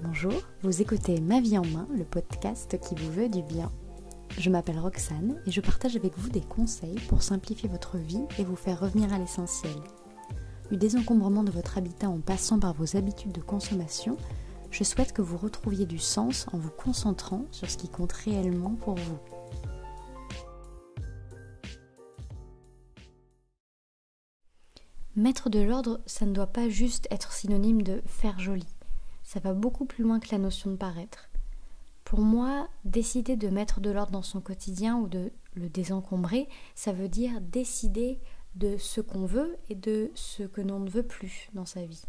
Bonjour, vous écoutez Ma vie en main, le podcast qui vous veut du bien. Je m'appelle Roxane et je partage avec vous des conseils pour simplifier votre vie et vous faire revenir à l'essentiel. Du désencombrement de votre habitat en passant par vos habitudes de consommation, je souhaite que vous retrouviez du sens en vous concentrant sur ce qui compte réellement pour vous. Mettre de l'ordre, ça ne doit pas juste être synonyme de faire joli. Ça va beaucoup plus loin que la notion de paraître. Pour moi, décider de mettre de l'ordre dans son quotidien ou de le désencombrer, ça veut dire décider de ce qu'on veut et de ce que l'on ne veut plus dans sa vie.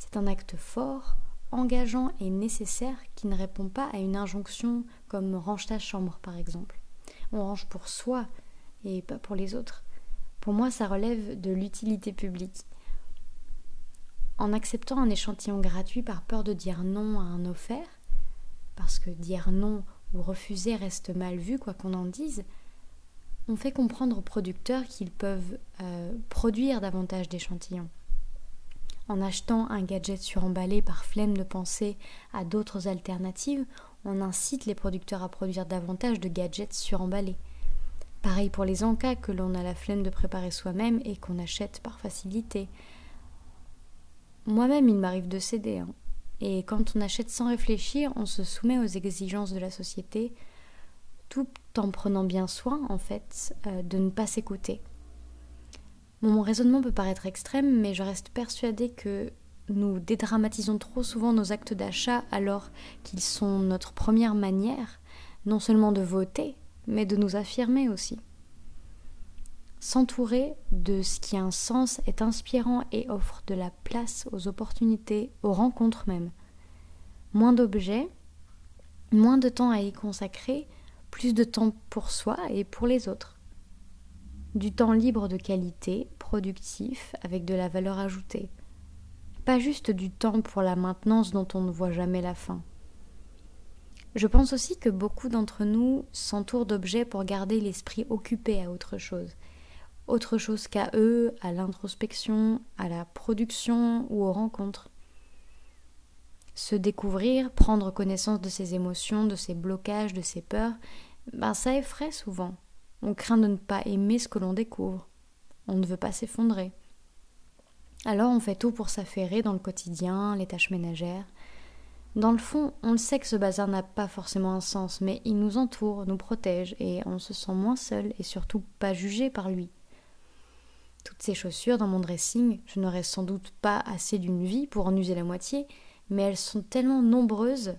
C'est un acte fort, engageant et nécessaire qui ne répond pas à une injonction comme range ta chambre par exemple. On range pour soi et pas pour les autres. Pour moi, ça relève de l'utilité publique. En acceptant un échantillon gratuit par peur de dire non à un offert, parce que dire non ou refuser reste mal vu, quoi qu'on en dise, on fait comprendre aux producteurs qu'ils peuvent euh, produire davantage d'échantillons. En achetant un gadget suremballé par flemme de penser à d'autres alternatives, on incite les producteurs à produire davantage de gadgets suremballés. Pareil pour les encas que l'on a la flemme de préparer soi-même et qu'on achète par facilité. Moi-même, il m'arrive de céder. Hein. Et quand on achète sans réfléchir, on se soumet aux exigences de la société, tout en prenant bien soin, en fait, euh, de ne pas s'écouter. mon raisonnement peut paraître extrême, mais je reste persuadée que nous dédramatisons trop souvent nos actes d'achat alors qu'ils sont notre première manière, non seulement de voter, mais de nous affirmer aussi. S'entourer de ce qui a un sens est inspirant et offre de la place aux opportunités, aux rencontres même. Moins d'objets, moins de temps à y consacrer, plus de temps pour soi et pour les autres. Du temps libre de qualité, productif, avec de la valeur ajoutée. Pas juste du temps pour la maintenance dont on ne voit jamais la fin. Je pense aussi que beaucoup d'entre nous s'entourent d'objets pour garder l'esprit occupé à autre chose. Autre chose qu'à eux, à l'introspection, à la production ou aux rencontres. Se découvrir, prendre connaissance de ses émotions, de ses blocages, de ses peurs, ben ça effraie souvent. On craint de ne pas aimer ce que l'on découvre. On ne veut pas s'effondrer. Alors on fait tout pour s'affairer dans le quotidien, les tâches ménagères, dans le fond, on le sait que ce bazar n'a pas forcément un sens, mais il nous entoure, nous protège, et on se sent moins seul et surtout pas jugé par lui. Ces chaussures dans mon dressing, je n'aurais sans doute pas assez d'une vie pour en user la moitié, mais elles sont tellement nombreuses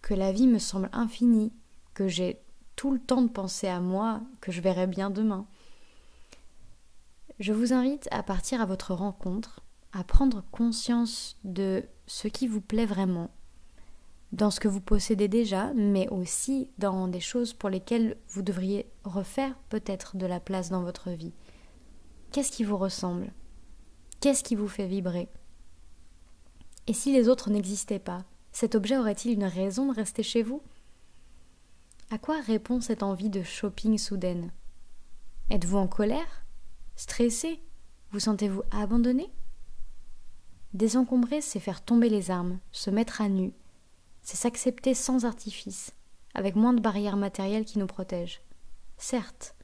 que la vie me semble infinie, que j'ai tout le temps de penser à moi, que je verrai bien demain. Je vous invite à partir à votre rencontre, à prendre conscience de ce qui vous plaît vraiment, dans ce que vous possédez déjà, mais aussi dans des choses pour lesquelles vous devriez refaire peut-être de la place dans votre vie. Qu'est-ce qui vous ressemble? Qu'est-ce qui vous fait vibrer? Et si les autres n'existaient pas, cet objet aurait-il une raison de rester chez vous? À quoi répond cette envie de shopping soudaine? Êtes-vous en colère? Stressé? Vous sentez-vous abandonné? Désencombrer, c'est faire tomber les armes, se mettre à nu, c'est s'accepter sans artifice, avec moins de barrières matérielles qui nous protègent. Certes,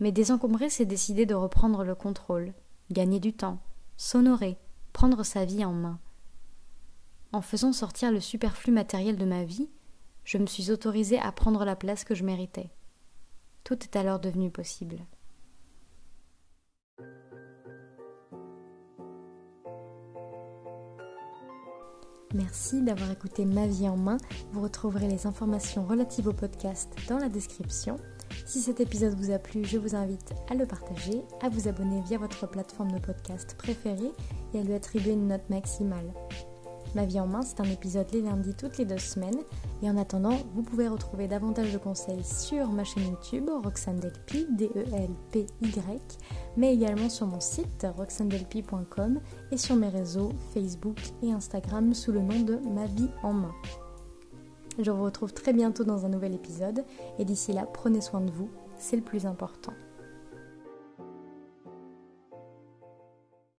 mais désencombrer, c'est décider de reprendre le contrôle, gagner du temps, s'honorer, prendre sa vie en main. En faisant sortir le superflu matériel de ma vie, je me suis autorisée à prendre la place que je méritais. Tout est alors devenu possible. Merci d'avoir écouté Ma vie en main. Vous retrouverez les informations relatives au podcast dans la description. Si cet épisode vous a plu, je vous invite à le partager, à vous abonner via votre plateforme de podcast préférée et à lui attribuer une note maximale. Ma vie en main, c'est un épisode les lundis toutes les deux semaines. Et en attendant, vous pouvez retrouver davantage de conseils sur ma chaîne YouTube, Roxane Delpy, D-E-L-P-Y, mais également sur mon site, roxandelpy.com, et sur mes réseaux Facebook et Instagram sous le nom de Ma vie en main. Je vous retrouve très bientôt dans un nouvel épisode, et d'ici là, prenez soin de vous, c'est le plus important.